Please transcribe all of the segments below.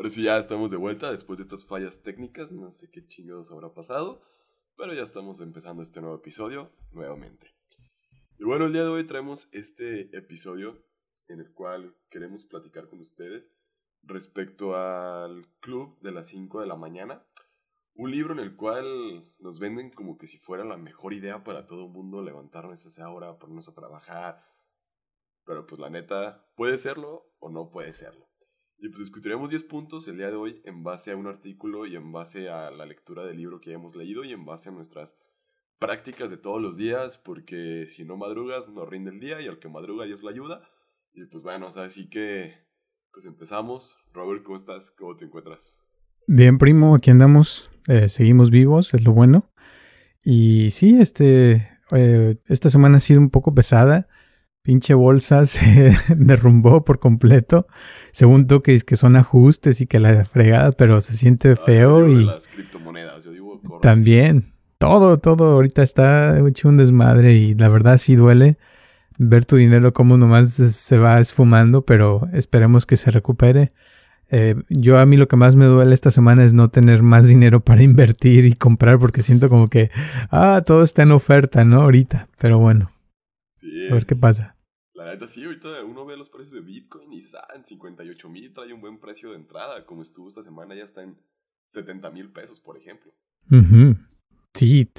Ahora sí ya estamos de vuelta después de estas fallas técnicas, no sé qué chingados habrá pasado, pero ya estamos empezando este nuevo episodio nuevamente. Y bueno, el día de hoy traemos este episodio en el cual queremos platicar con ustedes respecto al club de las 5 de la mañana. Un libro en el cual nos venden como que si fuera la mejor idea para todo el mundo levantarnos a esa hora, ponernos a trabajar. Pero pues la neta, puede serlo o no puede serlo. Y pues discutiremos 10 puntos el día de hoy en base a un artículo y en base a la lectura del libro que hemos leído y en base a nuestras prácticas de todos los días, porque si no madrugas no rinde el día y al que madruga Dios le ayuda. Y pues bueno, o sea, así que pues empezamos. Robert, ¿cómo estás? ¿Cómo te encuentras? Bien, primo, aquí andamos. Eh, seguimos vivos, es lo bueno. Y sí, este, eh, esta semana ha sido un poco pesada pinche bolsa se derrumbó por completo. Según tú que, que son ajustes y que la fregada, pero se siente feo y... Las criptomonedas, yo digo También, todo, todo ahorita está hecho un desmadre y la verdad sí duele ver tu dinero como nomás se va esfumando, pero esperemos que se recupere. Eh, yo a mí lo que más me duele esta semana es no tener más dinero para invertir y comprar porque siento como que, ah, todo está en oferta, ¿no? Ahorita, pero bueno. A ver qué pasa. La neta, sí, ahorita uno ve los precios de Bitcoin y dices, ah, en 58 mil trae un buen precio de entrada. Como estuvo esta semana, ya está en 70 mil pesos, por ejemplo. Sí.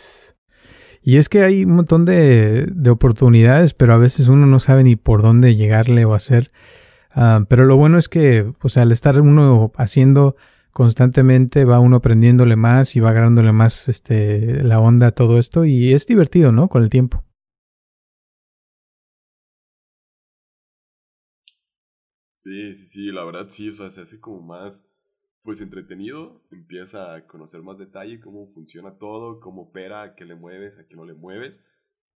Y es que hay un montón de, de, oportunidades, pero a veces uno no sabe ni por dónde llegarle o hacer. Ah, pero lo bueno es que, o sea, al estar uno haciendo constantemente, va uno aprendiéndole más y va agarrándole más este, la onda a todo esto y es divertido, ¿no? Con el tiempo. Sí, sí, sí, la verdad sí, o sea, se hace como más, pues entretenido, empieza a conocer más detalle cómo funciona todo, cómo opera, a qué le mueves, a qué no le mueves,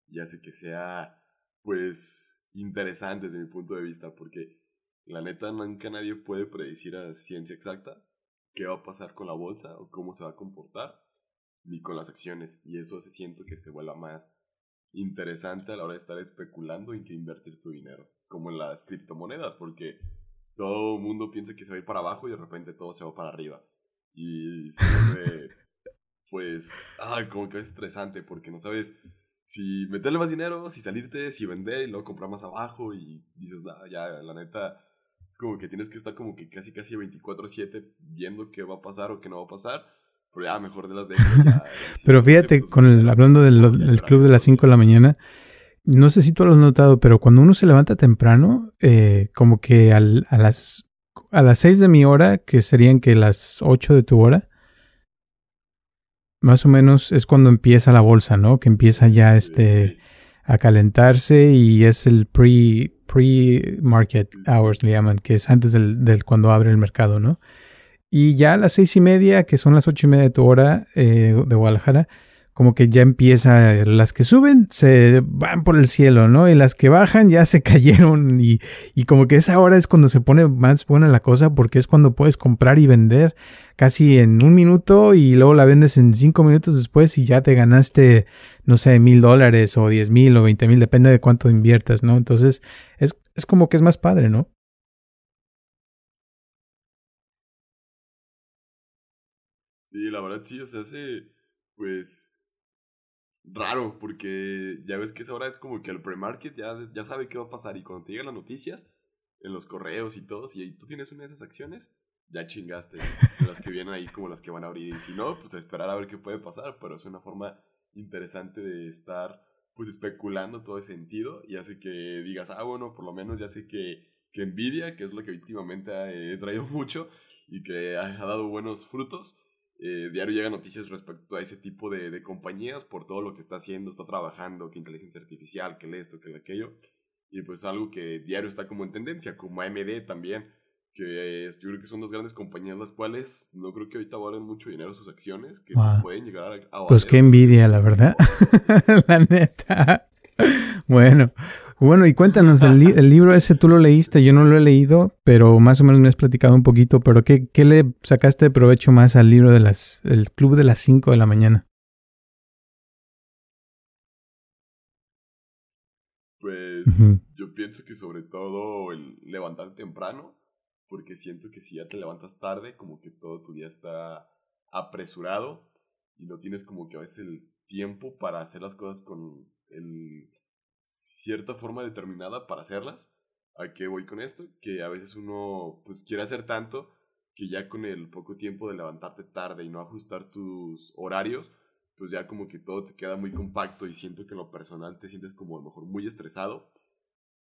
y hace que sea, pues, interesante desde mi punto de vista, porque la neta nunca nadie puede predecir a ciencia exacta qué va a pasar con la bolsa o cómo se va a comportar, ni con las acciones, y eso se siento que se vuelva más interesante a la hora de estar especulando en qué invertir tu dinero, como en las criptomonedas, porque todo el mundo piensa que se va a ir para abajo y de repente todo se va para arriba. Y vuelve, pues, ah, como que es estresante porque no sabes si meterle más dinero, si salirte, si vender y luego comprar más abajo y dices, nah, ya, la neta, es como que tienes que estar como que casi casi 24/7 viendo qué va a pasar o qué no va a pasar pero ya, mejor de las de... pero fíjate, con el, hablando del, club de las 5 de la mañana, no sé si tú lo has notado, pero cuando uno se levanta temprano, eh, como que a las a las 6 de mi hora, que serían que las 8 de tu hora, más o menos es cuando empieza la bolsa, ¿no? Que empieza ya este a calentarse y es el pre pre market hours le llaman, que es antes del, del cuando abre el mercado, ¿no? Y ya a las seis y media, que son las ocho y media de tu hora eh, de Guadalajara, como que ya empieza, las que suben se van por el cielo, ¿no? Y las que bajan ya se cayeron y, y, como que esa hora es cuando se pone más buena la cosa porque es cuando puedes comprar y vender casi en un minuto y luego la vendes en cinco minutos después y ya te ganaste, no sé, mil dólares o diez mil o veinte mil, depende de cuánto inviertas, ¿no? Entonces es, es como que es más padre, ¿no? Sí, la verdad sí, se hace, pues, raro, porque ya ves que esa hora es como que el pre-market ya, ya sabe qué va a pasar y cuando te llegan las noticias, en los correos y todo, si tú tienes una de esas acciones, ya chingaste. las que vienen ahí como las que van a abrir. Y si no, pues a esperar a ver qué puede pasar, pero es una forma interesante de estar pues especulando todo ese sentido y hace que digas, ah, bueno, por lo menos ya sé que, que Nvidia, que es lo que últimamente he traído mucho y que ha dado buenos frutos, eh, diario llegan noticias respecto a ese tipo de, de, compañías por todo lo que está haciendo, está trabajando, que inteligencia artificial, que esto, que aquello. Y pues algo que diario está como en tendencia, como AMD también, que yo creo que son dos grandes compañías las cuales no creo que ahorita valen mucho dinero sus acciones, que pueden llegar a... a pues qué envidia, la verdad. la neta. Bueno, bueno, y cuéntanos, el, libro ese tú lo leíste, yo no lo he leído, pero más o menos me has platicado un poquito, pero ¿qué, qué le sacaste de provecho más al libro de las, el Club de las 5 de la mañana? Pues yo pienso que sobre todo el levantar temprano porque siento que si ya te levantas tarde, como que todo tu día está apresurado y no tienes como que a veces el tiempo para hacer las cosas con el, cierta forma determinada para hacerlas. ¿A qué voy con esto? Que a veces uno pues quiere hacer tanto que ya con el poco tiempo de levantarte tarde y no ajustar tus horarios, pues ya como que todo te queda muy compacto y siento que en lo personal te sientes como a lo mejor muy estresado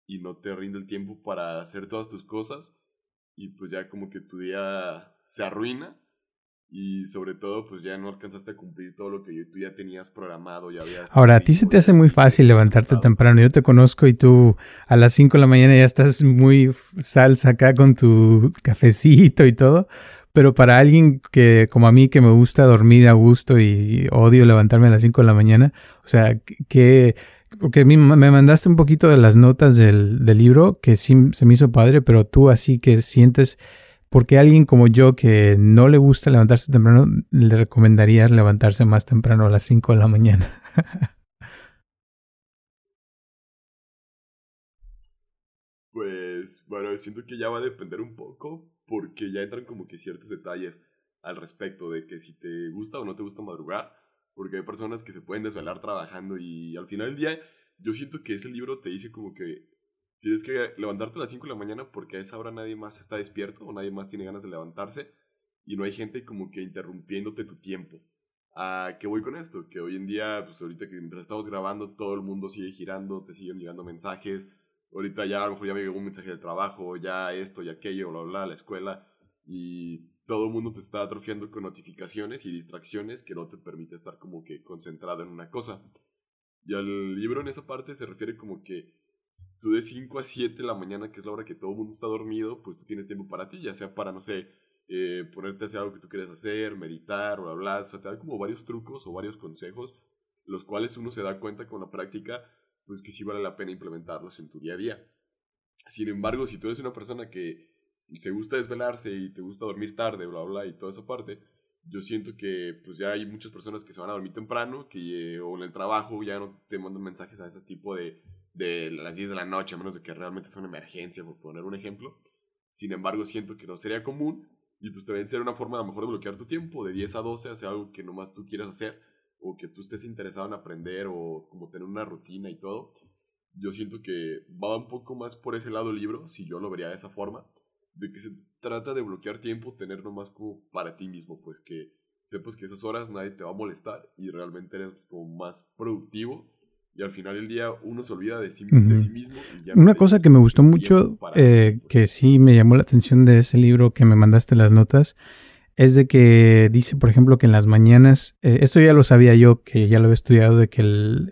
y no te rinde el tiempo para hacer todas tus cosas y pues ya como que tu día se arruina y sobre todo pues ya no alcanzaste a cumplir todo lo que tú ya tenías programado, ya habías... Ahora, a ti se te hace muy fácil levantarte temprano, yo te conozco y tú a las 5 de la mañana ya estás muy salsa acá con tu cafecito y todo, pero para alguien que como a mí que me gusta dormir a gusto y odio levantarme a las 5 de la mañana, o sea, que porque me mandaste un poquito de las notas del, del, libro que sí se me hizo padre, pero tú así que sientes, porque alguien como yo que no le gusta levantarse temprano, le recomendarías levantarse más temprano a las 5 de la mañana. pues bueno, siento que ya va a depender un poco, porque ya entran como que ciertos detalles al respecto de que si te gusta o no te gusta madrugar porque hay personas que se pueden desvelar trabajando y al final del día yo siento que ese libro te dice como que tienes que levantarte a las 5 de la mañana porque a esa hora nadie más está despierto o nadie más tiene ganas de levantarse y no hay gente como que interrumpiéndote tu tiempo. ¿A qué voy con esto? Que hoy en día, pues ahorita que mientras estamos grabando, todo el mundo sigue girando, te siguen llegando mensajes. Ahorita ya a lo mejor ya me llegó un mensaje de trabajo, ya esto, ya aquello, bla, bla, la escuela. Y todo el mundo te está atrofiando con notificaciones y distracciones que no te permite estar como que concentrado en una cosa. Y al libro en esa parte se refiere como que tú de 5 a 7 de la mañana, que es la hora que todo el mundo está dormido, pues tú tienes tiempo para ti, ya sea para, no sé, eh, ponerte a hacer algo que tú quieres hacer, meditar o hablar, o sea, te da como varios trucos o varios consejos, los cuales uno se da cuenta con la práctica, pues que sí vale la pena implementarlos en tu día a día. Sin embargo, si tú eres una persona que se gusta desvelarse y te gusta dormir tarde, bla, bla, y toda esa parte, yo siento que pues ya hay muchas personas que se van a dormir temprano, que o en el trabajo ya no te mandan mensajes a ese tipo de, de las 10 de la noche, a menos de que realmente sea una emergencia, por poner un ejemplo. Sin embargo, siento que no sería común y pues también sería una forma a lo mejor de bloquear tu tiempo, de 10 a 12, hacer algo que nomás tú quieras hacer o que tú estés interesado en aprender o como tener una rutina y todo. Yo siento que va un poco más por ese lado el libro, si yo lo vería de esa forma de que se trata de bloquear tiempo, tener nomás como para ti mismo, pues que sepas que esas horas nadie te va a molestar y realmente eres como más productivo y al final del día uno se olvida de sí, mismo. Una cosa que me gustó mucho, eh, que sí me llamó la atención de ese libro que me mandaste las notas, es de que dice, por ejemplo, que en las mañanas, eh, esto ya lo sabía yo, que ya lo había estudiado, de que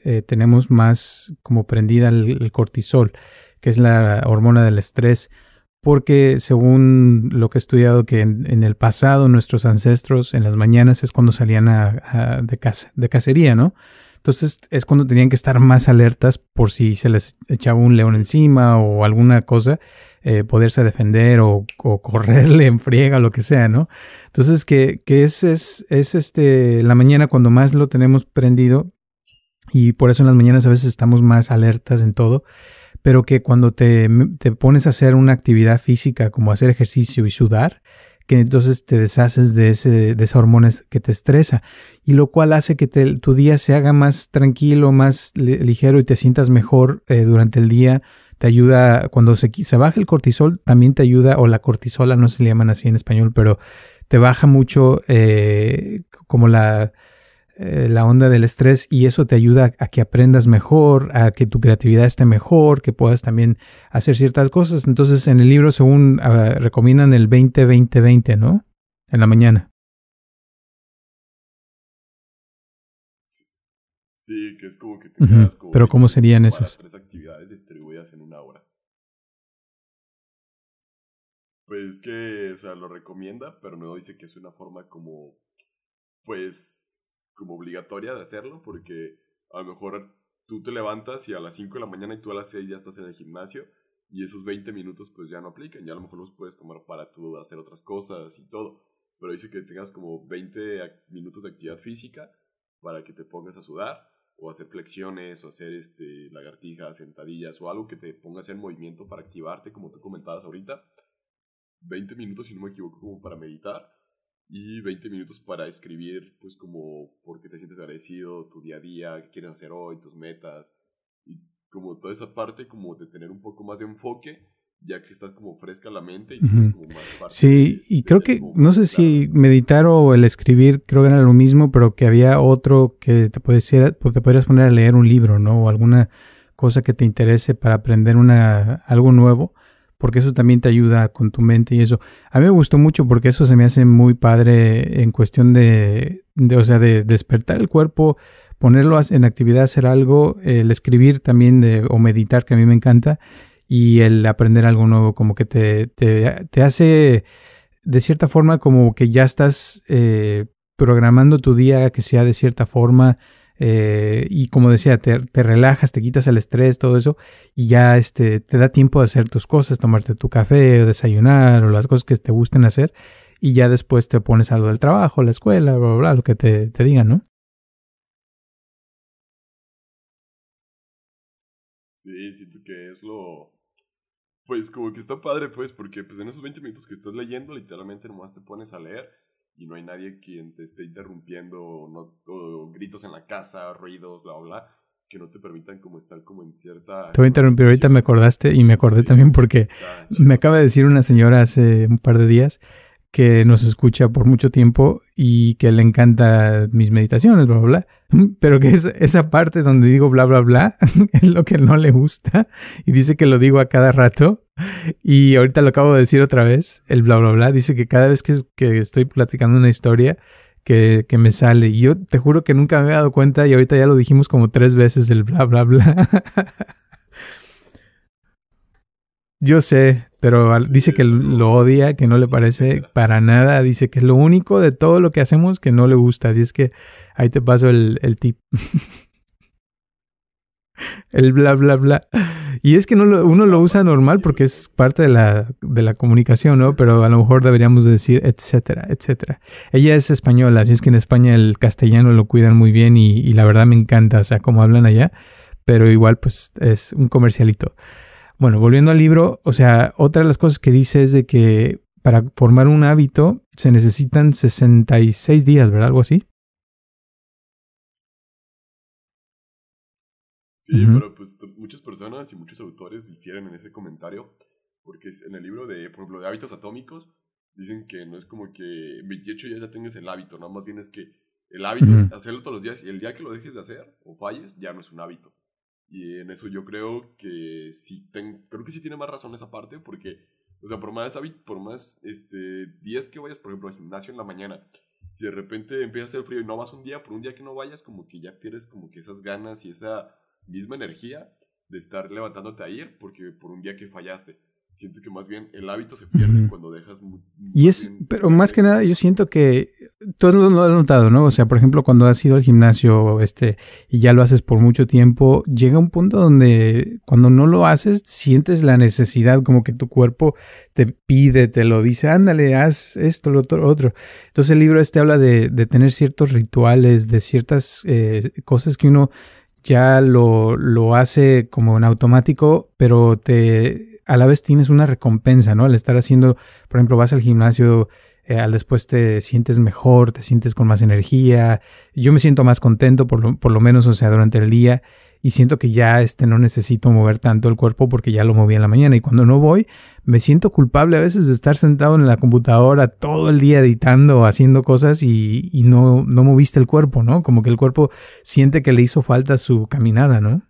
eh, tenemos más como prendida el, cortisol, que es la hormona del estrés porque según lo que he estudiado que en, el pasado nuestros ancestros en las mañanas es cuando salían a, de, de cacería, ¿no? Entonces es cuando tenían que estar más alertas por si se les echaba un león encima o alguna cosa, eh, poderse defender o, correrle en friega, lo que sea, ¿no? Entonces que, que es, es, es este, la mañana cuando más lo tenemos prendido y por eso en las mañanas a veces estamos más alertas en todo pero que cuando te, te, pones a hacer una actividad física como hacer ejercicio y sudar, que entonces te deshaces de, ese, de esa hormona que te estresa y lo cual hace que tu día se haga más tranquilo, más ligero y te sientas mejor eh, durante el día. Te ayuda, cuando se, se baja el cortisol, también te ayuda, o la cortisola, no se le llaman así en español, pero te baja mucho eh, como la, eh, la onda del estrés y eso te ayuda a que aprendas mejor, a que tu creatividad esté mejor, que puedas también hacer ciertas cosas. Entonces en el libro según ah, recomiendan el 20-20-20, ¿no? En la mañana. Sí, que es como que te quedas como Pero ¿cómo serían esas? Tres actividades distribuidas en una hora. Pues que, o sea, lo recomienda, pero no dice que es una forma como, pues, como obligatoria de hacerlo porque a lo mejor tú te levantas y a las 5 de la mañana y tú a las 6 ya estás en el gimnasio y esos 20 minutos pues ya no aplican, ya a lo mejor los puedes tomar para tú hacer otras cosas y todo, pero dice que tengas como 20 minutos de actividad física para que te pongas a sudar o hacer flexiones o hacer este, lagartijas, sentadillas o algo que te pongas en movimiento para activarte como tú comentabas ahorita. 20 minutos, si no me equivoco, como para meditar y 20 minutos para escribir, pues como porque te sientes agradecido, tu día a día, qué quieres hacer hoy, tus metas y como toda esa parte como de tener un poco más de enfoque ya que estás como fresca la mente y como más Sí, y creo que, no sé si meditar o el escribir, creo que era lo mismo, pero que había otro que te, pues, te podrías poner a leer un libro, ¿no? O alguna cosa que te interese para aprender una, algo nuevo, porque eso también te ayuda con tu mente y eso. A mí me gustó mucho porque eso se me hace muy padre en cuestión de, o sea, de despertar el cuerpo, ponerlo en actividad, hacer algo, el escribir también de, o meditar, que a mí me encanta y el aprender algo nuevo como que te, te, hace de cierta forma como que ya estás eh, programando tu día que sea de cierta forma eh, y como decía, te, relajas, te quitas el estrés, todo eso y ya este, te da tiempo de hacer tus cosas, tomarte tu café o desayunar o las cosas que te gusten hacer y ya después te pones algo del trabajo, la escuela, bla, bla, bla, lo que te, te digan, ¿no? Sí, siento que es lo, pues como que está padre, pues, porque pues en esos 20 minutos que estás leyendo, literalmente nomás te pones a leer y no hay nadie quien te esté interrumpiendo, no, o gritos en la casa, ruidos, bla, bla, que no te permitan como estar como en cierta... Te voy a interrumpir, ahorita me acordaste y me acordé también porque me acaba de decir una señora hace un par de días que nos escucha por mucho tiempo y que le encanta mis meditaciones, bla, bla, bla. Pero que es, esa parte donde digo bla, bla, bla es lo que no le gusta y dice que lo digo a cada rato. Y ahorita lo acabo de decir otra vez, el bla, bla, bla. Dice que cada vez que, que estoy platicando una historia, que, que, me sale. Y yo te juro que nunca me he dado cuenta y ahorita ya lo dijimos como tres veces el bla, bla, bla. Yo sé, pero dice que lo odia, que no le parece para nada. Dice que es lo único de todo lo que hacemos que no le gusta. Así es que ahí te paso el, el tip. el bla, bla, bla. Y es que no uno lo usa normal porque es parte de la, de la comunicación, ¿no? Pero a lo mejor deberíamos decir etcétera, etcétera. Ella es española, así es que en España el castellano lo cuidan muy bien y, y la verdad me encanta, o sea, como hablan allá. Pero igual, pues es un comercialito. Bueno, volviendo al libro, o sea, otra de las cosas que dice es de que para formar un hábito se necesitan 66 días, ¿verdad? Algo así. Sí, pero pues muchas personas y muchos autores difieren en ese comentario, porque en el libro de, por ejemplo, de hábitos atómicos, dicen que no es como que 28 días ya tengas el hábito, no, más bien es que el hábito es hacerlo todos los días y el día que lo dejes de hacer o falles, ya no es un hábito. Y en eso yo creo que sí, ten, creo que sí tiene más razón esa parte, porque, o sea, por más, por más este, días que vayas, por ejemplo, al gimnasio en la mañana, si de repente empieza a hacer frío y no vas un día, por un día que no vayas, como que ya pierdes como que esas ganas y esa misma energía de estar levantándote a ir, porque por un día que fallaste. Siento que más bien el hábito se pierde cuando dejas y es pero más que nada yo siento que todo lo has notado no o sea por ejemplo cuando has ido al gimnasio este y ya lo haces por mucho tiempo llega un punto donde cuando no lo haces sientes la necesidad como que tu cuerpo te pide te lo dice ándale haz esto lo otro otro entonces el libro este habla de, de tener ciertos rituales de ciertas eh, cosas que uno ya lo, lo hace como en automático pero te a la vez tienes una recompensa, ¿no? Al estar haciendo, por ejemplo, vas al gimnasio, eh, al después te sientes mejor, te sientes con más energía. Yo me siento más contento, por lo, por lo menos, o sea, durante el día. Y siento que ya este, no necesito mover tanto el cuerpo porque ya lo moví en la mañana. Y cuando no voy, me siento culpable a veces de estar sentado en la computadora todo el día editando, haciendo cosas y, y no, no moviste el cuerpo, ¿no? Como que el cuerpo siente que le hizo falta su caminada, ¿no?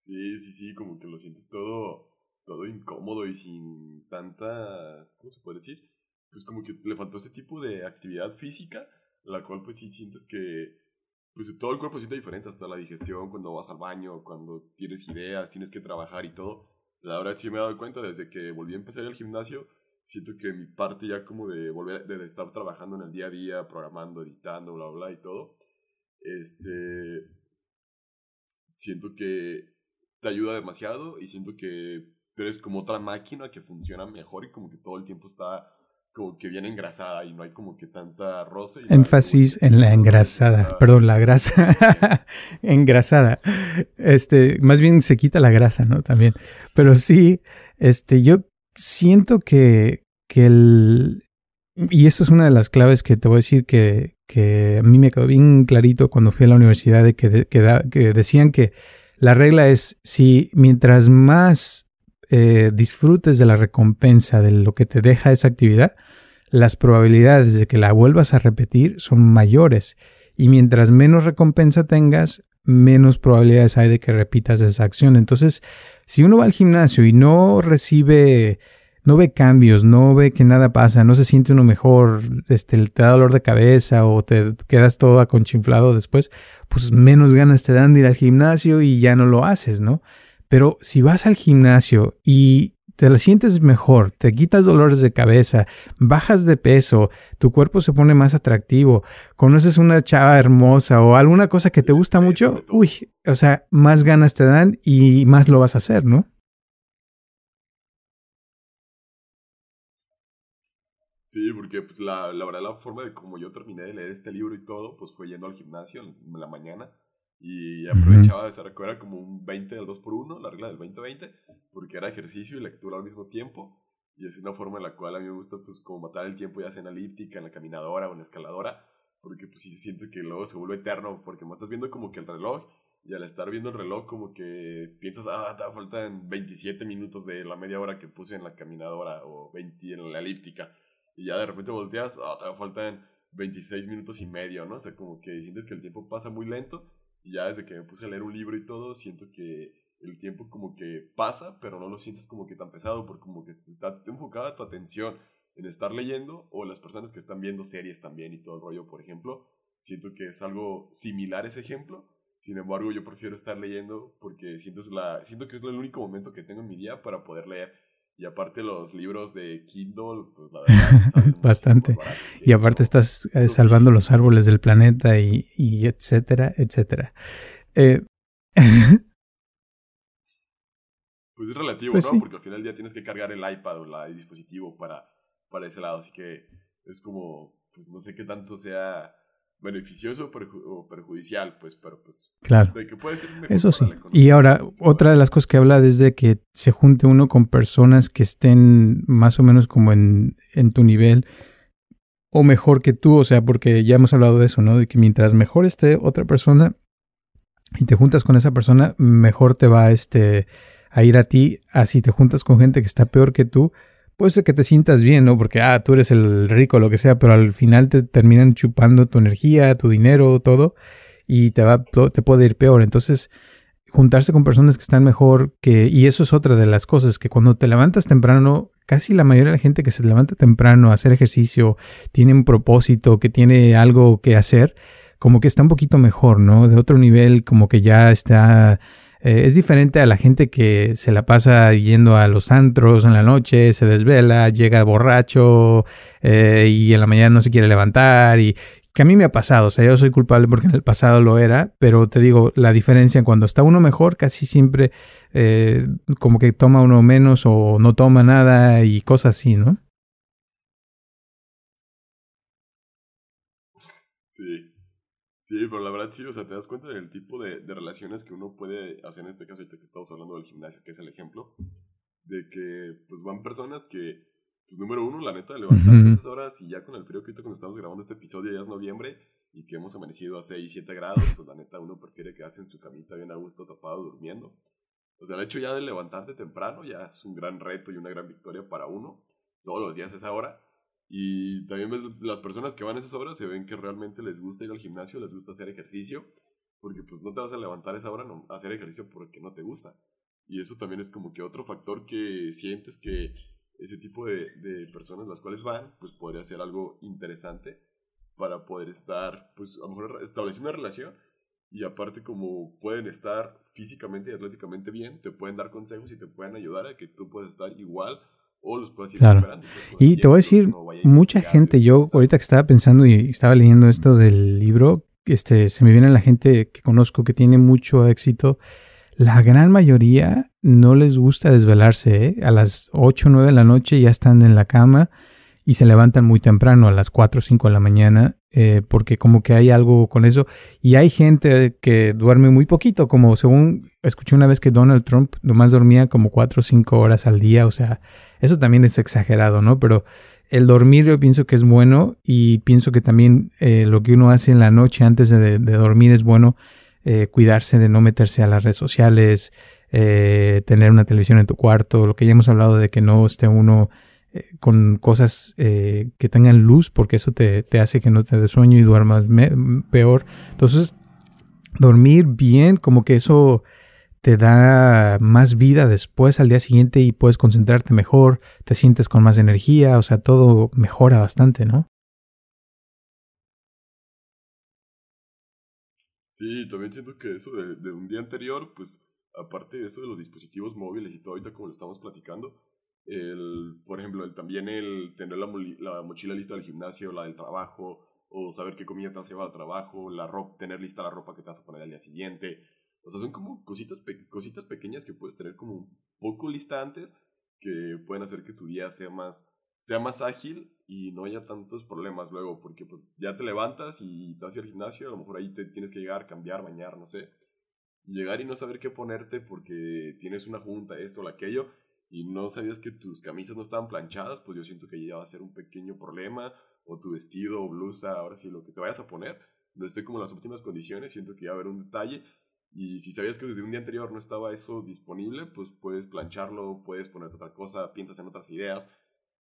Sí, sí, sí, como que lo sientes todo, incómodo y sin tanta, ¿cómo se puede decir? Pues como que le faltó ese tipo de actividad física, la cual pues sí sientes que, pues todo el cuerpo siente diferente, hasta la digestión, cuando vas al baño, cuando tienes ideas, tienes que trabajar y todo. La verdad sí me he dado cuenta desde que volví a empezar el gimnasio, siento que mi parte ya como de volver, de estar trabajando en el día a día, programando, editando, bla, bla, y todo, este, siento que te ayuda demasiado y siento que eres como otra máquina que funciona mejor y como que todo el tiempo está como que viene engrasada y no hay como que tanta roce. Énfasis en la engrasada, perdón, la grasa engrasada. Este, más bien se quita la grasa, ¿no? También. Pero sí, este, yo siento que, que el, y eso es una de las claves que te voy a decir que, que a mí me quedó bien clarito cuando fui a la universidad, de que, que, decían que la regla es si mientras más eh, disfrutes de la recompensa de lo que te deja esa actividad, las probabilidades de que la vuelvas a repetir son mayores. Y mientras menos recompensa tengas, menos probabilidades hay de que repitas esa acción. Entonces, si uno va al gimnasio y no recibe, no ve cambios, no ve que nada pasa, no se siente uno mejor, este, te da dolor de cabeza o te quedas todo aconchinflado después, pues menos ganas te dan de ir al gimnasio y ya no lo haces, ¿no? Pero si vas al gimnasio y te la sientes mejor, te quitas dolores de cabeza, bajas de peso, tu cuerpo se pone más atractivo, conoces una chava hermosa o alguna cosa que te gusta mucho, uy, o sea, más ganas te dan y más lo vas a hacer, ¿no? Sí, porque pues la, la verdad la forma de como yo terminé de leer este libro y todo, pues fue yendo al gimnasio en la mañana y aprovechaba de esa era como un 20 al 2 por 1, la regla del 20-20, porque era ejercicio y lectura al mismo tiempo. Y es una forma en la cual a mí me gusta, pues, como matar el tiempo, ya sea en la elíptica, en la caminadora o en la escaladora, porque, pues, sí siento que luego se vuelve eterno, porque más estás viendo como que el reloj, y al estar viendo el reloj, como que piensas, ah, te faltan 27 minutos de la media hora que puse en la caminadora o 20 en la elíptica, y ya de repente volteas, ah, te faltan 26 minutos y medio, ¿no? O sea, como que sientes que el tiempo pasa muy lento ya desde que me puse a leer un libro y todo, siento que el tiempo como que pasa, pero no lo sientes como que tan pesado, porque como que está enfocada tu atención en estar leyendo, o las personas que están viendo series también y todo el rollo, por ejemplo, siento que es algo similar ese ejemplo. Sin embargo, yo prefiero estar leyendo porque siento, la, siento que es el único momento que tengo en mi día para poder leer. Y aparte los libros de Kindle, pues la verdad. Bastante. Y aparte estás eh, salvando los árboles del planeta y, y etcétera, etcétera. Eh, pues es relativo, pues ¿no? Porque al final ya tienes que cargar el iPad o el dispositivo para, para ese lado. Así que es como, pues no sé qué tanto sea beneficioso o perjudicial, pues, pero pues... Claro. Eso sí. Y ahora, otra de las cosas que habla es de que se junte uno con personas que estén más o menos como en, en tu nivel o mejor que tú, o sea, porque ya hemos hablado de eso, ¿no? De que mientras mejor esté otra persona y te juntas con esa persona, mejor te va este, a ir a ti, así te juntas con gente que está peor que tú, puede ser que te sientas bien, ¿no? Porque, ah, tú eres el rico, lo que sea, pero al final te terminan chupando tu energía, tu dinero, todo, y te va, te puede ir peor. Entonces, juntarse con personas que están mejor, que, y eso es otra de las cosas, que cuando te levantas temprano, casi la mayoría de la gente que se levanta temprano a hacer ejercicio, tiene un propósito, que tiene algo que hacer, como que está un poquito mejor, ¿no? De otro nivel, como que ya está eh, es diferente a la gente que se la pasa yendo a los antros en la noche, se desvela, llega borracho eh, y en la mañana no se quiere levantar y que a mí me ha pasado, o sea, yo soy culpable porque en el pasado lo era, pero te digo, la diferencia cuando está uno mejor, casi siempre eh, como que toma uno menos o no toma nada y cosas así, ¿no? Sí, pero la verdad sí, o sea, te das cuenta del tipo de, de relaciones que uno puede hacer en este caso, ahorita que estamos hablando del gimnasio, que es el ejemplo, de que pues van personas que, pues número uno, la neta, levantarse a esas horas y ya con el frío que ahorita cuando estamos grabando este episodio ya es noviembre y que hemos amanecido a 6, 7 grados, pues la neta uno prefiere quedarse en su camita bien a gusto tapado durmiendo. O sea, el hecho ya de levantarte temprano ya es un gran reto y una gran victoria para uno. Todos los días es esa hora. Y también ves las personas que van a esas horas se ven que realmente les gusta ir al gimnasio, les gusta hacer ejercicio, porque pues no te vas a levantar esa hora a hacer ejercicio porque no te gusta. Y eso también es como que otro factor que sientes que ese tipo de, de personas las cuales van, pues podría ser algo interesante para poder estar, pues a lo mejor establecer una relación y aparte como pueden estar físicamente y atléticamente bien, te pueden dar consejos y te pueden ayudar a que tú puedas estar igual Claro. Y te voy a decir, mucha gente, yo ahorita que estaba pensando y estaba leyendo esto del libro, este, se me viene la gente que conozco que tiene mucho éxito. La gran mayoría no les gusta desvelarse. ¿eh? A las 8 o 9 de la noche ya están en la cama y se levantan muy temprano, a las 4 o 5 de la mañana, eh, porque como que hay algo con eso. Y hay gente que duerme muy poquito, como según escuché una vez que Donald Trump nomás dormía como 4 o 5 horas al día, o sea, eso también es exagerado, ¿no? Pero el dormir yo pienso que es bueno y pienso que también eh, lo que uno hace en la noche antes de, dormir es bueno, eh, cuidarse de no meterse a las redes sociales, tener una televisión en tu cuarto, lo que ya hemos hablado de que no esté uno con cosas eh, que tengan luz, porque eso te, hace que no te dé sueño y duermas peor. Entonces, dormir bien, como que eso te da más vida después al día siguiente y puedes concentrarte mejor, te sientes con más energía, o sea, todo mejora bastante, ¿no? Sí, también siento que eso de, de un día anterior, pues aparte de eso de los dispositivos móviles y todo ahorita como lo estamos platicando, el, por ejemplo, el, también el tener la, la, mochila lista del gimnasio, la del trabajo, o saber qué comida te vas a llevar al trabajo, la ropa, tener lista la ropa que te vas a poner al día siguiente. O sea, son como cositas, cositas pequeñas que puedes tener como un poco lista antes que pueden hacer que tu día sea más, sea más ágil y no haya tantos problemas luego, porque pues, ya te levantas y te vas al gimnasio, a lo mejor ahí te tienes que llegar, cambiar, bañar, no sé. Llegar y no saber qué ponerte porque tienes una junta, esto o aquello, y no sabías que tus camisas no estaban planchadas, pues yo siento que ya va a ser un pequeño problema, o tu vestido o blusa, ahora sí, lo que te vayas a poner, no esté como en las últimas condiciones, siento que ya a haber un detalle, y si sabías que desde un día anterior no estaba eso disponible, pues puedes plancharlo, puedes poner otra cosa, piensas en otras ideas,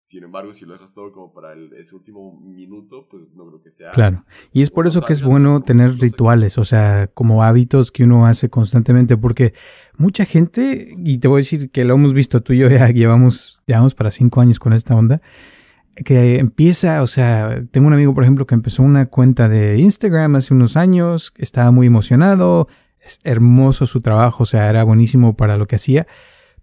sin embargo, si lo dejas todo como para ese último minuto, pues no creo que sea. Claro. Y es por eso que es bueno tener rituales, o sea, como hábitos que uno hace constantemente, porque mucha gente, y te voy a decir que lo hemos visto tú y yo, ya llevamos, llevamos para cinco años con esta onda, que empieza, o sea, tengo un amigo, por ejemplo, que empezó una cuenta de Instagram hace unos años, estaba muy emocionado, es hermoso su trabajo, o sea, era buenísimo para lo que hacía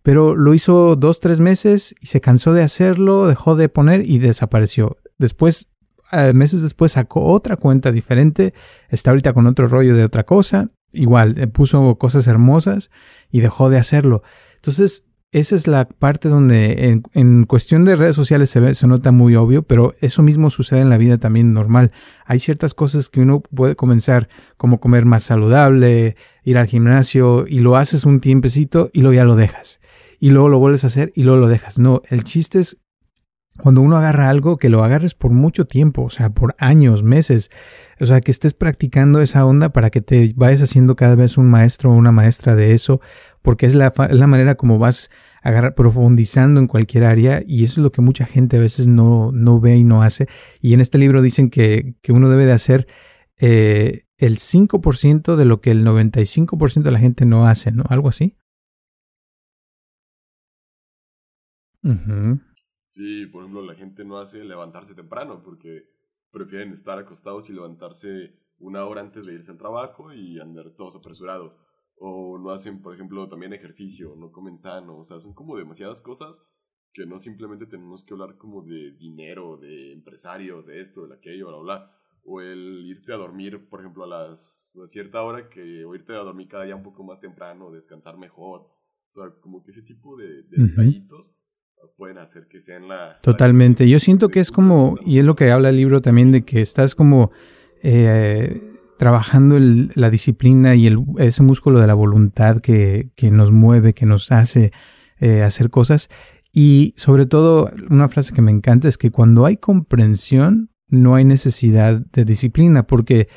pero lo hizo dos, tres meses y se cansó de hacerlo, dejó de poner y desapareció. Después, eh, meses después sacó otra cuenta diferente, está ahorita con otro rollo de otra cosa, igual, eh, puso cosas hermosas y dejó de hacerlo. Entonces, esa es la parte donde en, cuestión de redes sociales se, ve, se nota muy obvio, pero eso mismo sucede en la vida también normal. Hay ciertas cosas que uno puede comenzar, como comer más saludable, ir al gimnasio, y lo haces un tiempecito y luego ya lo dejas y luego lo vuelves a hacer y luego lo dejas. No, el chiste es cuando uno agarra algo, que lo agarres por mucho tiempo, o sea, por años, meses, o sea, que estés practicando esa onda para que te vayas haciendo cada vez un maestro o una maestra de eso, porque es la, la manera como vas agarrar, profundizando en cualquier área y eso es lo que mucha gente a veces no, no ve y no hace. Y en este libro dicen que, que uno debe de hacer eh, el 5% de lo que el 95% de la gente no hace, ¿no? Algo así. Sí, por ejemplo, la gente no hace levantarse temprano porque prefieren estar acostados y levantarse una hora antes de irse al trabajo y andar todos apresurados. O no hacen, por ejemplo, también ejercicio, no comen sano. O sea, son como demasiadas cosas que no simplemente tenemos que hablar como de dinero, de empresarios, de esto, de aquello, bla, bla. O el irte a dormir, por ejemplo, a, las, a cierta hora, que, o irte a dormir cada día un poco más temprano, descansar mejor. O sea, como que ese tipo de, detallitos pueden hacer que sean la... Totalmente. Yo siento que es como, y es lo que habla el libro también, de que estás como eh, trabajando la disciplina y el, ese músculo de la voluntad que, que nos mueve, que nos hace eh, hacer cosas. Y sobre todo, una frase que me encanta es que cuando hay comprensión, no hay necesidad de disciplina, porque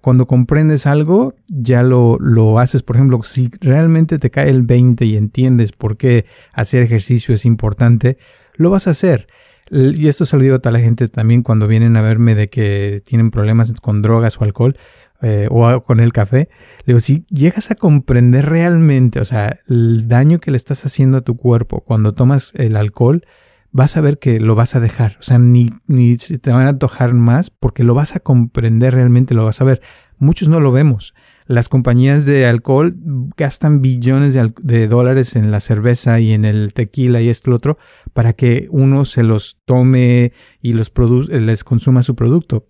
cuando comprendes algo, ya lo, lo haces. Por ejemplo, si realmente te cae el 20 y entiendes por qué hacer ejercicio es importante, lo vas a hacer. Y esto se lo digo a toda la gente también cuando vienen a verme de que tienen problemas con drogas o alcohol eh, o con el café. Le digo, si llegas a comprender realmente, o sea, el daño que le estás haciendo a tu cuerpo cuando tomas el alcohol, vas a ver que lo vas a dejar. O sea, ni, ni te van a antojar más porque lo vas a comprender realmente, lo vas a ver. Muchos no lo vemos. Las compañías de alcohol gastan billones de, dólares en la cerveza y en el tequila y esto y lo otro para que uno se los tome y los les consuma su producto.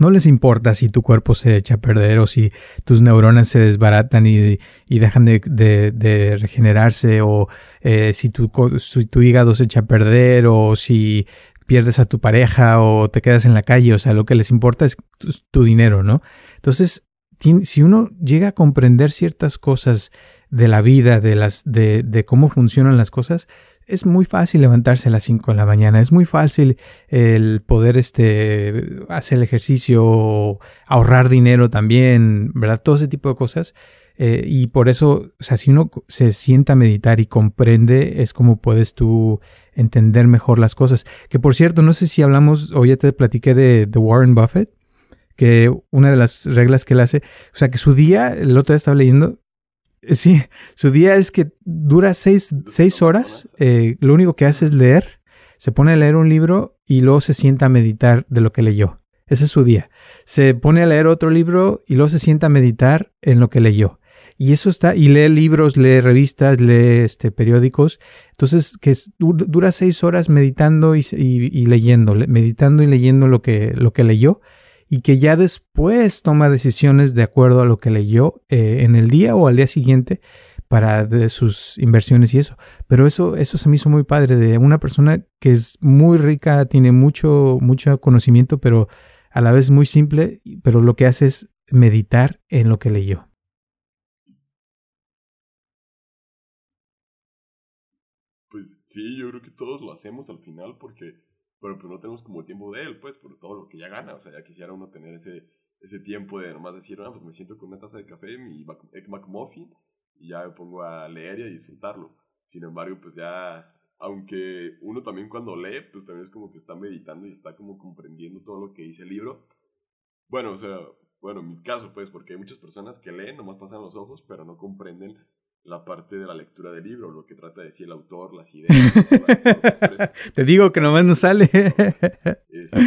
No les importa si tu cuerpo se echa a perder o si tus neuronas se desbaratan y, dejan de, regenerarse o eh, si, tu, tu hígado se echa a perder o si pierdes a tu pareja o te quedas en la calle, o sea, lo que les importa es tu, dinero, ¿no? Entonces, si uno llega a comprender ciertas cosas de la vida, de, las, de, de cómo funcionan las cosas, es muy fácil levantarse a las 5 de la mañana, es muy fácil el poder este, hacer ejercicio, ahorrar dinero también, ¿verdad? Todo ese tipo de cosas. Eh, y por eso, o sea, si uno se sienta a meditar y comprende, es como puedes tú entender mejor las cosas. Que por cierto, no sé si hablamos, o ya te platiqué de, de Warren Buffett, que una de las reglas que él hace, o sea, que su día, el otro día estaba leyendo, Sí, su día es que dura seis, horas. Eh, lo único que hace es leer. Se pone a leer un libro y luego se sienta a meditar de lo que leyó. Ese es su día. Se pone a leer otro libro y luego se sienta a meditar en lo que leyó. Y eso está, y lee libros, lee revistas, lee este, periódicos. Entonces, que dura seis horas meditando y, leyendo, meditando y leyendo lo que, lo que leyó y que ya después toma decisiones de acuerdo a lo que leyó eh, en el día o al día siguiente para de sus inversiones y eso. Pero eso, eso se me hizo muy padre de una persona que es muy rica, tiene mucho, mucho conocimiento, pero a la vez muy simple, pero lo que hace es meditar en lo que leyó. Pues sí, yo creo que todos lo hacemos al final porque pero pues no tenemos como tiempo de él, pues, por todo lo que ya gana. O sea, ya quisiera uno tener ese, ese tiempo de nomás decir, ah, pues me siento con una taza de café, mi Egg McMuffin, y ya me pongo a leer y a disfrutarlo. Sin embargo, pues ya, aunque uno también cuando lee, pues también es como que está meditando y está como comprendiendo todo lo que dice el libro. Bueno, o sea, bueno, en mi caso, pues, porque hay muchas personas que leen, nomás pasan los ojos, pero no comprenden la parte de la lectura del libro, lo que trata de decir el autor, las ideas. Te digo que nomás no sale. Este,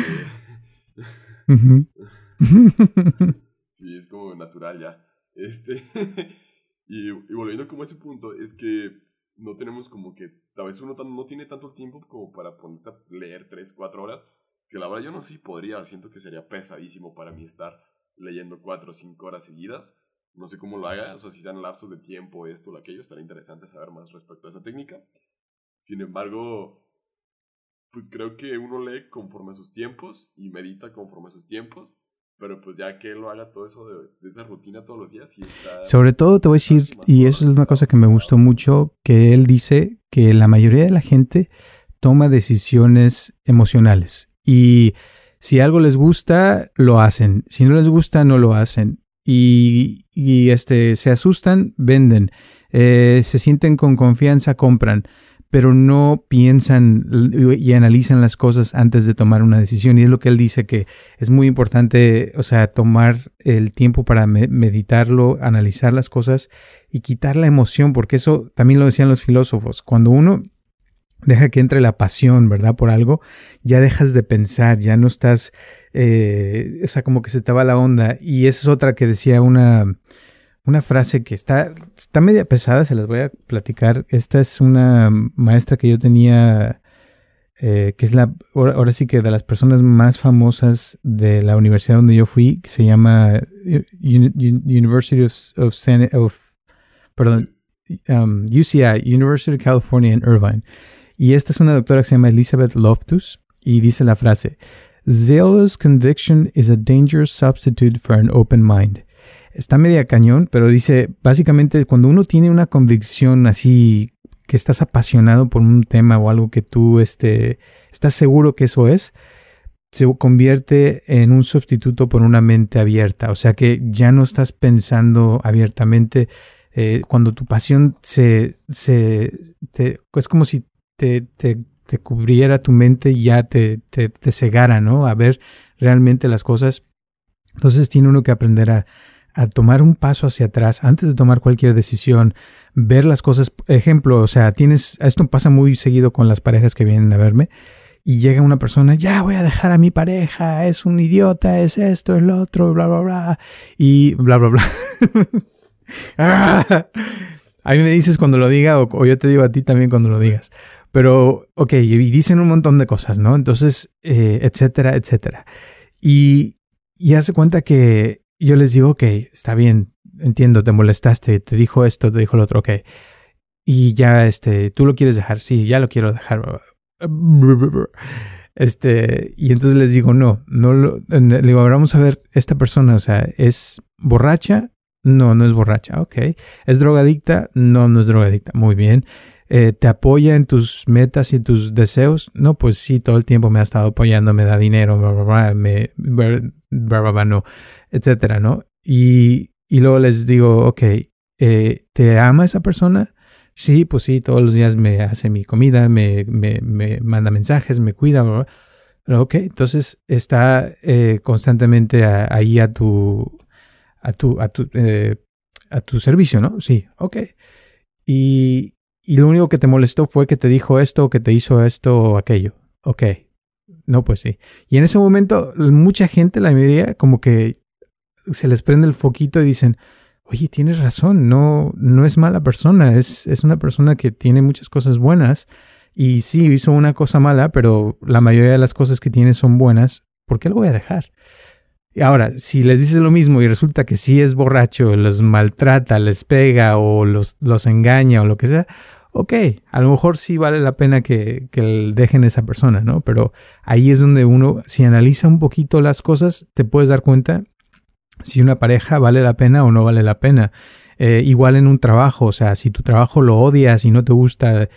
sí, es como natural ya. Este, y, volviendo como a ese punto, es que no tenemos como que, tal vez uno no tiene tanto tiempo como para ponerte a leer 3, 4 horas, que la verdad yo no si podría, siento que sería pesadísimo para mí estar leyendo 4 o 5 horas seguidas no sé cómo lo haga, o sea, si sean lapsos de tiempo, esto o aquello, estaría interesante saber más respecto a esa técnica. Sin embargo, pues creo que uno lee conforme a sus tiempos y medita conforme a sus tiempos, pero pues ya que él lo haga todo eso de, esa rutina todos los días, sí está... Sobre todo te voy a decir, y eso es una cosa que me gustó mucho, que él dice que la mayoría de la gente toma decisiones emocionales y si algo les gusta, lo hacen, si no les gusta, no lo hacen y, este, se asustan, venden, eh, se sienten con confianza, compran, pero no piensan y analizan las cosas antes de tomar una decisión. Y es lo que él dice que es muy importante, o sea, tomar el tiempo para meditarlo, analizar las cosas y quitar la emoción, porque eso también lo decían los filósofos. Cuando uno deja que entre la pasión, ¿verdad? Por algo, ya dejas de pensar, ya no estás, eh, o sea, como que se te va la onda. Y esa es otra que decía una, una frase que está, está media pesada, se las voy a platicar. Esta es una maestra que yo tenía, eh, que es la, ahora, sí que de las personas más famosas de la universidad donde yo fui, que se llama eh, University of, of, perdón, um, UCI, University of California in Irvine. Y esta es una doctora que se llama Elizabeth Loftus y dice la frase, Zealous conviction is a dangerous substitute for an open mind. Está media cañón, pero dice, básicamente cuando uno tiene una convicción así, que estás apasionado por un tema o algo que tú este, estás seguro que eso es, se convierte en un sustituto por una mente abierta. O sea que ya no estás pensando abiertamente. Eh, cuando tu pasión se, se es como si te, te, cubriera tu mente y ya te, te, te, cegara, ¿no? A ver realmente las cosas. Entonces tiene uno que aprender a, a tomar un paso hacia atrás antes de tomar cualquier decisión, ver las cosas. Ejemplo, o sea, tienes, esto pasa muy seguido con las parejas que vienen a verme y llega una persona, ya voy a dejar a mi pareja, es un idiota, es esto, es lo otro, bla, bla, bla, y bla, bla, bla. a mí me dices cuando lo diga o, yo te digo a ti también cuando lo digas. Pero, ok, y dicen un montón de cosas, ¿no? Entonces, eh, etcétera, etcétera. Y, y hace cuenta que yo les digo, ok, está bien, entiendo, te molestaste, te dijo esto, te dijo lo otro, ok. Y ya, este, tú lo quieres dejar, sí, ya lo quiero dejar. Este, y entonces les digo, no, no lo, le digo, vamos a ver, esta persona, o sea, ¿es borracha? No, no es borracha, ok. ¿Es drogadicta? No, no es drogadicta. Muy bien. Eh, ¿Te apoya en tus metas y tus deseos? No, pues sí, todo el tiempo me ha estado apoyando, me da dinero, bla, bla, bla, me, bla, bla, no, etcétera, ¿no? Y, y luego les digo, ok, eh, ¿te ama esa persona? Sí, pues sí, todos los días me hace mi comida, me, me, me manda mensajes, me cuida. Ok, entonces está eh, constantemente ahí a tu, a tu, a tu, a tu servicio, ¿no? Sí, ok. Y, y lo único que te molestó fue que te dijo esto, que te hizo esto o aquello. Ok. No, pues sí. Y en ese momento, mucha gente, la mayoría, como que se les prende el foquito y dicen, oye, tienes razón, no, no es mala persona, es, es una persona que tiene muchas cosas buenas y sí, hizo una cosa mala, pero la mayoría de las cosas que tiene son buenas, ¿por qué lo voy a dejar? Y ahora, si les dices lo mismo y resulta que sí es borracho, los maltrata, les pega o los, los engaña o lo que sea, ok, a lo mejor sí vale la pena que, que dejen a esa persona, ¿no? Pero ahí es donde uno, si analiza un poquito las cosas, te puedes dar cuenta si una pareja vale la pena o no vale la pena. Eh, igual en un trabajo, o sea, si tu trabajo lo odias y no te gusta,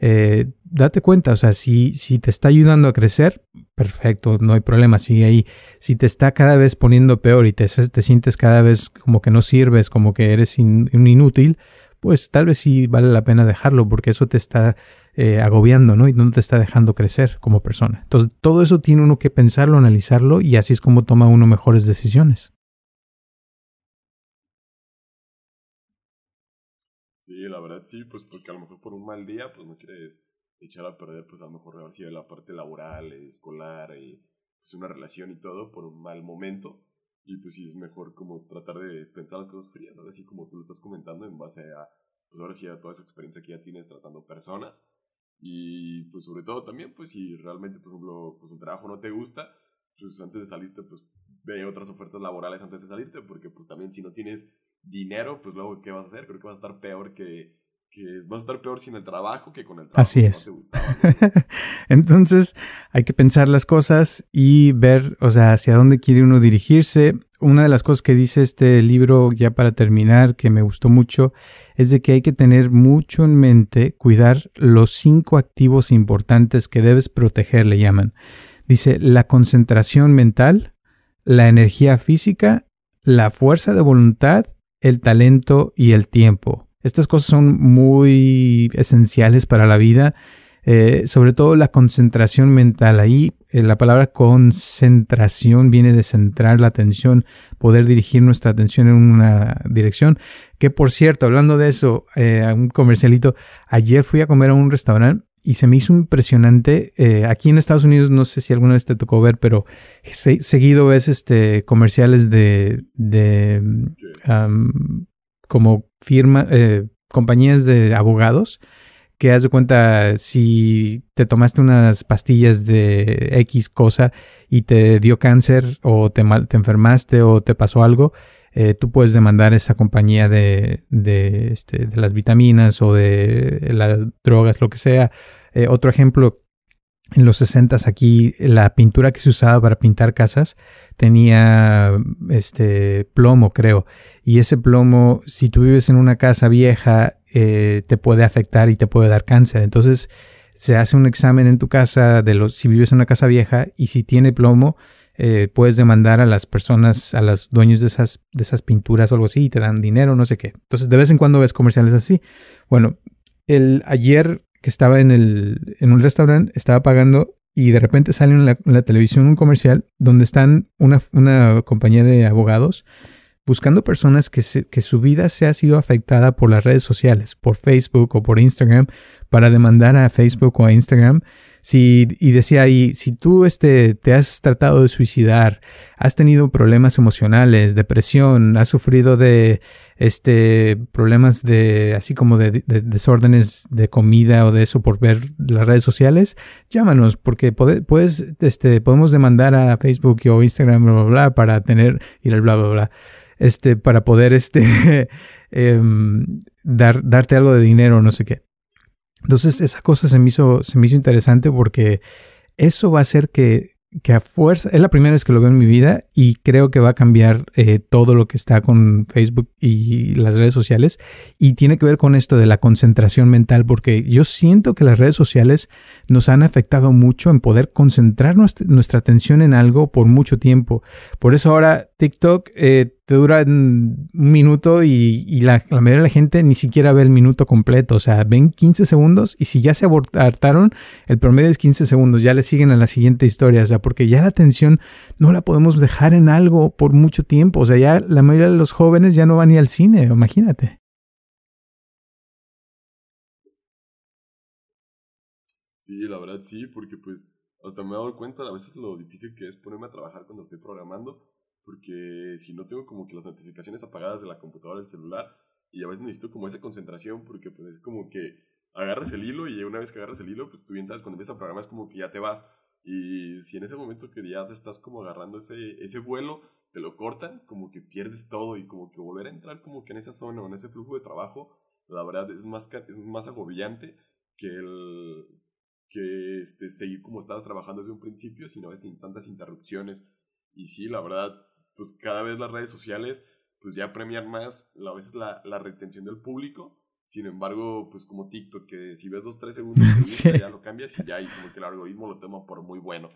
eh, date cuenta, o sea, si, si te está ayudando a crecer, perfecto, no hay problema, sigue ahí. Si te está cada vez poniendo peor y te, te sientes cada vez como que no sirves, como que eres un inútil, pues tal vez sí vale la pena dejarlo porque eso te está eh, agobiando, ¿no? Y no te está dejando crecer como persona. Entonces, todo eso tiene uno que pensarlo, analizarlo y así es como toma uno mejores decisiones. Sí, la verdad sí, pues porque a lo mejor por un mal día, pues no quieres echar a perder, pues a lo mejor si la parte laboral, escolar, y pues una relación y todo por un mal momento. Y pues sí es mejor como tratar de pensar las cosas frías, ahora sí como tú lo estás comentando, en base a, pues ahora sí a toda esa experiencia que ya tienes tratando personas. Y pues sobre todo también, pues si realmente, por ejemplo, pues un trabajo no te gusta, pues antes de salirte, pues ve otras ofertas laborales antes de salirte, porque pues también si no tienes dinero, pues luego, ¿qué vas a hacer? Creo que vas a estar peor que, que vas a estar peor sin el trabajo que con el trabajo. Así es. Entonces, hay que pensar las cosas y ver, o sea, hacia dónde quiere uno dirigirse. Una de las cosas que dice este libro, ya para terminar, que me gustó mucho, es de que hay que tener mucho en mente, cuidar los cinco activos importantes que debes proteger, le llaman. Dice, la concentración mental, la energía física, la fuerza de voluntad el talento y el tiempo. Estas cosas son muy esenciales para la vida, eh, sobre todo la concentración mental. Ahí eh, la palabra concentración viene de centrar la atención, poder dirigir nuestra atención en una dirección. Que por cierto, hablando de eso, eh, un comercialito, ayer fui a comer a un restaurante y se me hizo impresionante. aquí en Estados Unidos, no sé si alguna vez te tocó ver, pero seguido ves este, comerciales de, de como firma, eh, compañías de abogados que haz de cuenta si te tomaste unas pastillas de X cosa y te dio cáncer o te, te enfermaste o te pasó algo, eh, tú puedes demandar esa compañía de, de, este, de, las vitaminas o de las drogas, lo que sea. Eh, otro ejemplo, en los 60 aquí la pintura que se usaba para pintar casas tenía este plomo, creo. Y ese plomo, si tú vives en una casa vieja, eh, te puede afectar y te puede dar cáncer. Entonces se hace un examen en tu casa de los si vives en una casa vieja y si tiene plomo, eh, puedes demandar a las personas, a los dueños de esas, de esas pinturas o algo así y te dan dinero, no sé qué. Entonces de vez en cuando ves comerciales así. Bueno, el ayer que estaba en, el, en un restaurante, estaba pagando y de repente sale en la, televisión un comercial donde están una, una compañía de abogados buscando personas que, que su vida se ha sido afectada por las redes sociales, por Facebook o por Instagram, para demandar a Facebook o a Instagram si, y decía ahí, si tú este, te has tratado de suicidar, has tenido problemas emocionales, depresión, has sufrido de este, problemas de, así como de, desórdenes de comida o de eso por ver las redes sociales, llámanos porque puedes, este, podemos demandar a Facebook o Instagram, bla, bla, bla, para tener, ir al bla, bla, bla, este, para poder, este, em, dar, darte algo de dinero, no sé qué. Entonces esa cosa se me hizo, se me hizo interesante porque eso va a hacer que que a fuerza, es la primera vez que lo veo en mi vida y creo que va a cambiar eh, todo lo que está con Facebook y las redes sociales y tiene que ver con esto de la concentración mental porque yo siento que las redes sociales nos han afectado mucho en poder concentrar nuestra, atención en algo por mucho tiempo. Por eso ahora TikTok eh, te dura un minuto y, la, mayoría de la gente ni siquiera ve el minuto completo. O sea, ven 15 segundos y si ya se abortaron, el promedio es 15 segundos. Ya le siguen a la siguiente historia. O sea, porque ya la atención no la podemos dejar en algo por mucho tiempo. O sea, ya la mayoría de los jóvenes ya no van ni al cine. Imagínate. Sí, la verdad sí, porque pues hasta me he dado cuenta a veces lo difícil que es ponerme a trabajar cuando estoy programando porque si no tengo como que las notificaciones apagadas de la computadora del celular y a veces necesito como esa concentración porque pues es como que agarras el hilo y una vez que agarras el hilo pues tú bien sabes cuando empiezas a programar es como que ya te vas y si en ese momento que ya estás como agarrando ese, ese vuelo te lo cortan como que pierdes todo y como que volver a entrar como que en esa zona o en ese flujo de trabajo la verdad es más, es más agobiante que el que este, seguir como estabas trabajando desde un principio, sino sin tantas interrupciones. Y sí, la verdad, pues cada vez las redes sociales pues ya premian más a veces la, la retención del público. Sin embargo, pues como TikTok, que si ves dos, tres segundos, ya lo cambias y ya, y como que el algoritmo lo toma por muy bueno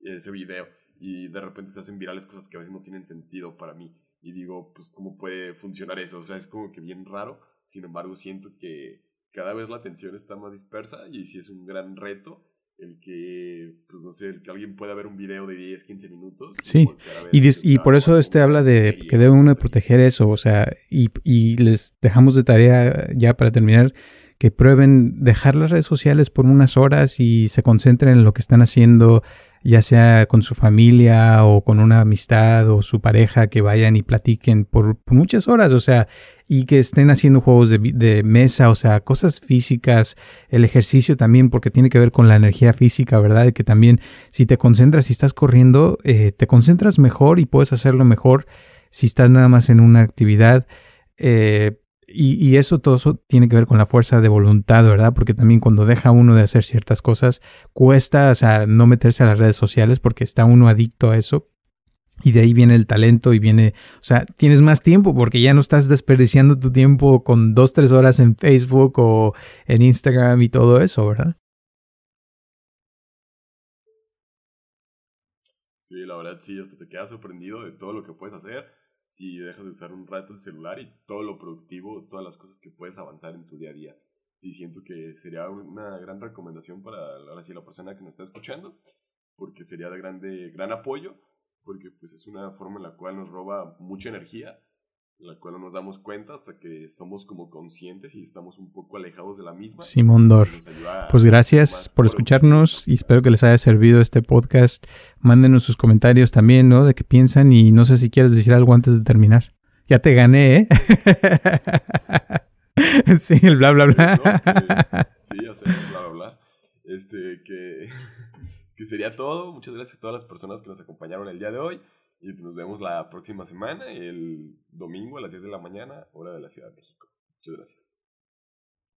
ese video. Y de repente se hacen virales cosas que a veces no tienen sentido para mí. Y digo, pues cómo puede funcionar eso. O sea, es como que bien raro. Sin embargo, siento que cada vez la atención está más dispersa y sí es un gran reto el que, pues no sé, el que alguien pueda ver un video de 10, 15 minutos. Sí, y, y, por eso este habla de que debe uno proteger eso, o sea, y, y les dejamos de tarea ya para terminar que prueben dejar las redes sociales por unas horas y se concentren en lo que están haciendo, ya sea con su familia o con una amistad o su pareja, que vayan y platiquen por, muchas horas, o sea, y que estén haciendo juegos de, mesa, o sea, cosas físicas, el ejercicio también, porque tiene que ver con la energía física, ¿verdad? que también si te concentras, y estás corriendo, eh, te concentras mejor y puedes hacerlo mejor si estás nada más en una actividad. Eh, y, eso todo eso tiene que ver con la fuerza de voluntad, ¿verdad? Porque también cuando deja uno de hacer ciertas cosas, cuesta, o sea, no meterse a las redes sociales porque está uno adicto a eso. Y de ahí viene el talento y viene, o sea, tienes más tiempo porque ya no estás desperdiciando tu tiempo con dos, tres horas en Facebook o en Instagram y todo eso, ¿verdad? Sí, la verdad sí, hasta te quedas sorprendido de todo lo que puedes hacer si dejas de usar un rato el celular y todo lo productivo, todas las cosas que puedes avanzar en tu día a día. Y siento que sería una gran recomendación para ahora sí, la persona que nos está escuchando, porque sería de grande, gran apoyo, porque pues es una forma en la cual nos roba mucha energía la cual no nos damos cuenta hasta que somos como conscientes y estamos un poco alejados de la misma. Simón Dor. Pues gracias por escucharnos y espero que les haya servido este podcast. Mándenos sus comentarios también, ¿no? De qué piensan y no sé si quieres decir algo antes de terminar. Ya te gané, ¿eh? sí, el bla, bla, bla. sí, ya sé, bla, bla, bla. Este, que, que sería todo. Muchas gracias a todas las personas que nos acompañaron el día de hoy. Y nos vemos la próxima semana, el domingo a las 10 de la mañana, hora de la Ciudad de México. Muchas gracias.